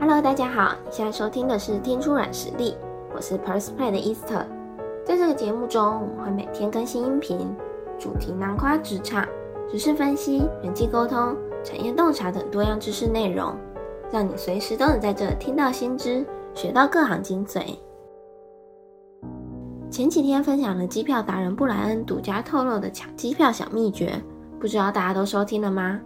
Hello，大家好，你现在收听的是听出软实力，我是 Persplay 的 Easter。在这个节目中，我会每天更新音频，主题囊括职场、知识分析、人际沟通、产业洞察等多样知识内容，让你随时都能在这听到新知，学到各行精髓。前几天分享了机票达人布莱恩独家透露的抢机票小秘诀，不知道大家都收听了吗？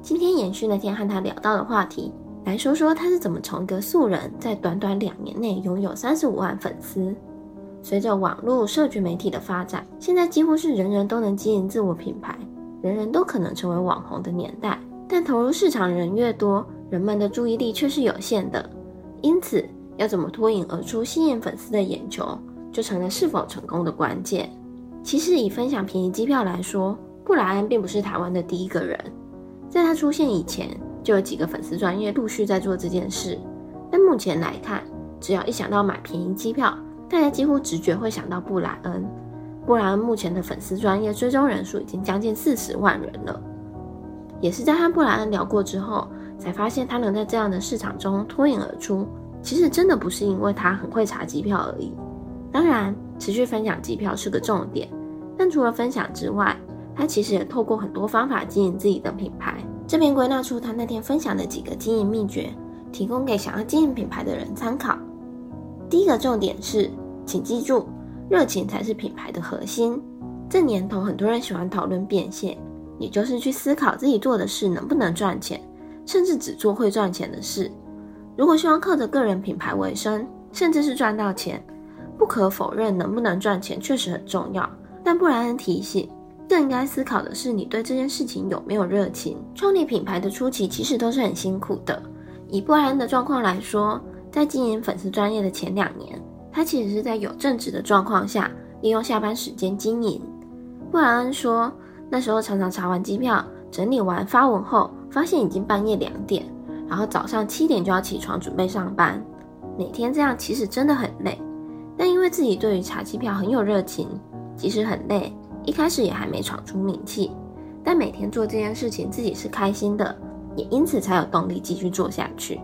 今天延续那天和他聊到的话题，来说说他是怎么从一个素人，在短短两年内拥有三十五万粉丝。随着网络社群媒体的发展，现在几乎是人人都能经营自我品牌，人人都可能成为网红的年代。但投入市场人越多，人们的注意力却是有限的，因此要怎么脱颖而出，吸引粉丝的眼球？就成了是否成功的关键。其实以分享便宜机票来说，布莱恩并不是台湾的第一个人。在他出现以前，就有几个粉丝专业陆续在做这件事。但目前来看，只要一想到买便宜机票，大家几乎直觉会想到布莱恩。布莱恩目前的粉丝专业追踪人数已经将近四十万人了。也是在和布莱恩聊过之后，才发现他能在这样的市场中脱颖而出，其实真的不是因为他很会查机票而已。当然，持续分享机票是个重点，但除了分享之外，他其实也透过很多方法经营自己的品牌。这边归纳出他那天分享的几个经营秘诀，提供给想要经营品牌的人参考。第一个重点是，请记住，热情才是品牌的核心。这年头，很多人喜欢讨论变现，也就是去思考自己做的事能不能赚钱，甚至只做会赚钱的事。如果希望靠着个人品牌为生，甚至是赚到钱。不可否认，能不能赚钱确实很重要。但布莱恩提醒，更应该思考的是你对这件事情有没有热情。创立品牌的初期其实都是很辛苦的。以布莱恩的状况来说，在经营粉丝专业的前两年，他其实是在有正职的状况下，利用下班时间经营。布莱恩说，那时候常常查完机票，整理完发文后，发现已经半夜两点，然后早上七点就要起床准备上班。每天这样其实真的很累。但因为自己对于查机票很有热情，即使很累，一开始也还没闯出名气，但每天做这件事情自己是开心的，也因此才有动力继续做下去。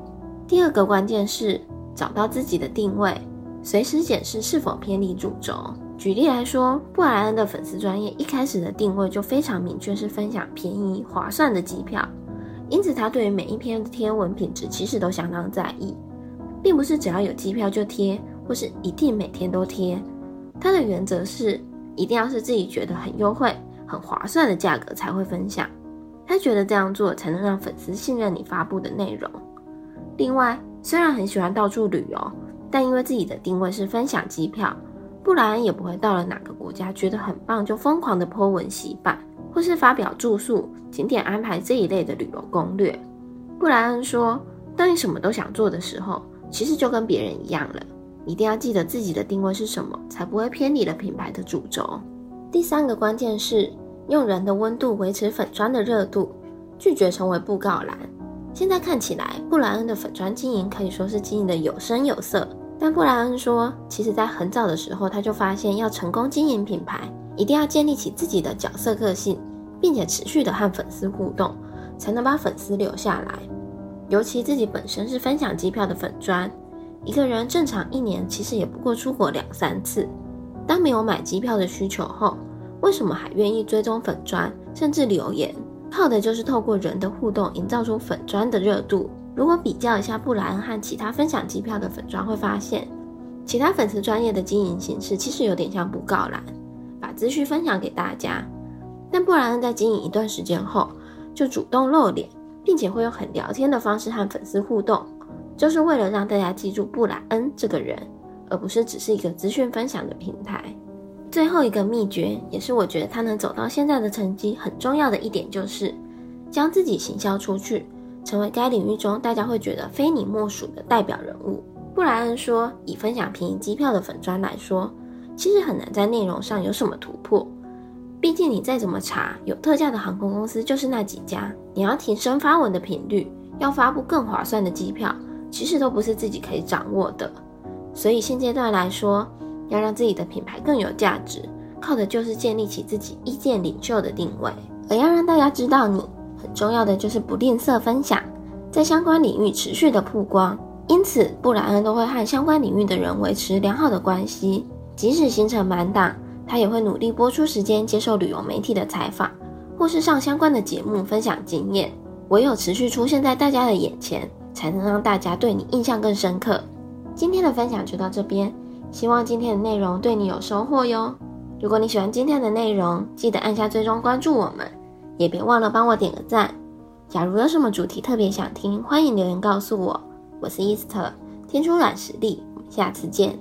第二个关键是找到自己的定位，随时检视是否偏离主轴。举例来说，布莱恩的粉丝专业一开始的定位就非常明确，是分享便宜划算的机票，因此他对于每一篇的贴文品质其实都相当在意，并不是只要有机票就贴。或是一定每天都贴，他的原则是一定要是自己觉得很优惠、很划算的价格才会分享。他觉得这样做才能让粉丝信任你发布的内容。另外，虽然很喜欢到处旅游，但因为自己的定位是分享机票，布莱恩也不会到了哪个国家觉得很棒就疯狂的 po 文洗版，或是发表住宿、景点安排这一类的旅游攻略。布莱恩说：“当你什么都想做的时候，其实就跟别人一样了。”一定要记得自己的定位是什么，才不会偏离了品牌的主轴。第三个关键是用人的温度维持粉砖的热度，拒绝成为布告栏。现在看起来，布莱恩的粉砖经营可以说是经营的有声有色。但布莱恩说，其实在很早的时候他就发现，要成功经营品牌，一定要建立起自己的角色个性，并且持续的和粉丝互动，才能把粉丝留下来。尤其自己本身是分享机票的粉砖。一个人正常一年其实也不过出国两三次，当没有买机票的需求后，为什么还愿意追踪粉砖，甚至留言？靠的就是透过人的互动，营造出粉砖的热度。如果比较一下布莱恩和其他分享机票的粉砖，会发现，其他粉丝专业的经营形式其实有点像布告栏，把资讯分享给大家。但布莱恩在经营一段时间后，就主动露脸，并且会用很聊天的方式和粉丝互动。就是为了让大家记住布莱恩这个人，而不是只是一个资讯分享的平台。最后一个秘诀，也是我觉得他能走到现在的成绩很重要的一点，就是将自己行销出去，成为该领域中大家会觉得非你莫属的代表人物。布莱恩说，以分享便宜机票的粉砖来说，其实很难在内容上有什么突破。毕竟你再怎么查，有特价的航空公司就是那几家。你要提升发文的频率，要发布更划算的机票。其实都不是自己可以掌握的，所以现阶段来说，要让自己的品牌更有价值，靠的就是建立起自己意见领袖的定位。而要让大家知道你，很重要的就是不吝啬分享，在相关领域持续的曝光，因此布莱恩都会和相关领域的人维持良好的关系。即使行程满档，他也会努力拨出时间接受旅游媒体的采访，或是上相关的节目分享经验。唯有持续出现在大家的眼前，才能让大家对你印象更深刻。今天的分享就到这边，希望今天的内容对你有收获哟。如果你喜欢今天的内容，记得按下追踪关注我们，也别忘了帮我点个赞。假如有什么主题特别想听，欢迎留言告诉我。我是伊斯特，听出软实力，我们下次见。